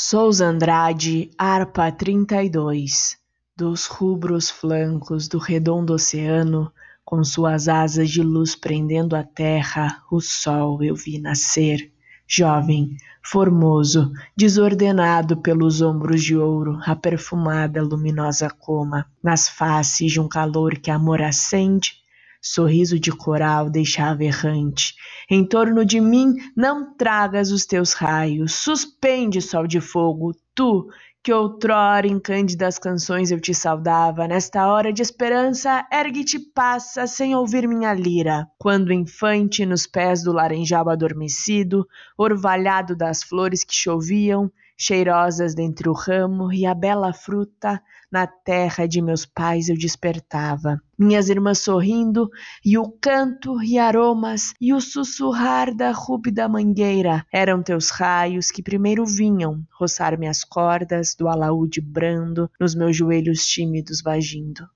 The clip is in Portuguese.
Souza Andrade, harpa 32, dos rubros flancos do redondo oceano, com suas asas de luz prendendo a terra, o sol eu vi nascer. Jovem, formoso, desordenado pelos ombros de ouro, a perfumada luminosa coma, nas faces de um calor que amor acende, sorriso de coral deixava errante. Em torno de mim não tragas os teus raios, suspende, sol de fogo, tu que outrora em cândidas canções eu te saudava, nesta hora de esperança, ergue-te passa sem ouvir minha lira. Quando infante, nos pés do laranjal adormecido, orvalhado das flores que choviam, cheirosas dentre o ramo e a bela fruta, na terra de meus pais eu despertava. Minhas irmãs sorrindo, e o canto e aromas, e o sussurrar da rúbida mangueira eram teus raios que primeiro vinham roçar minhas cordas do alaúde brando nos meus joelhos tímidos vagindo.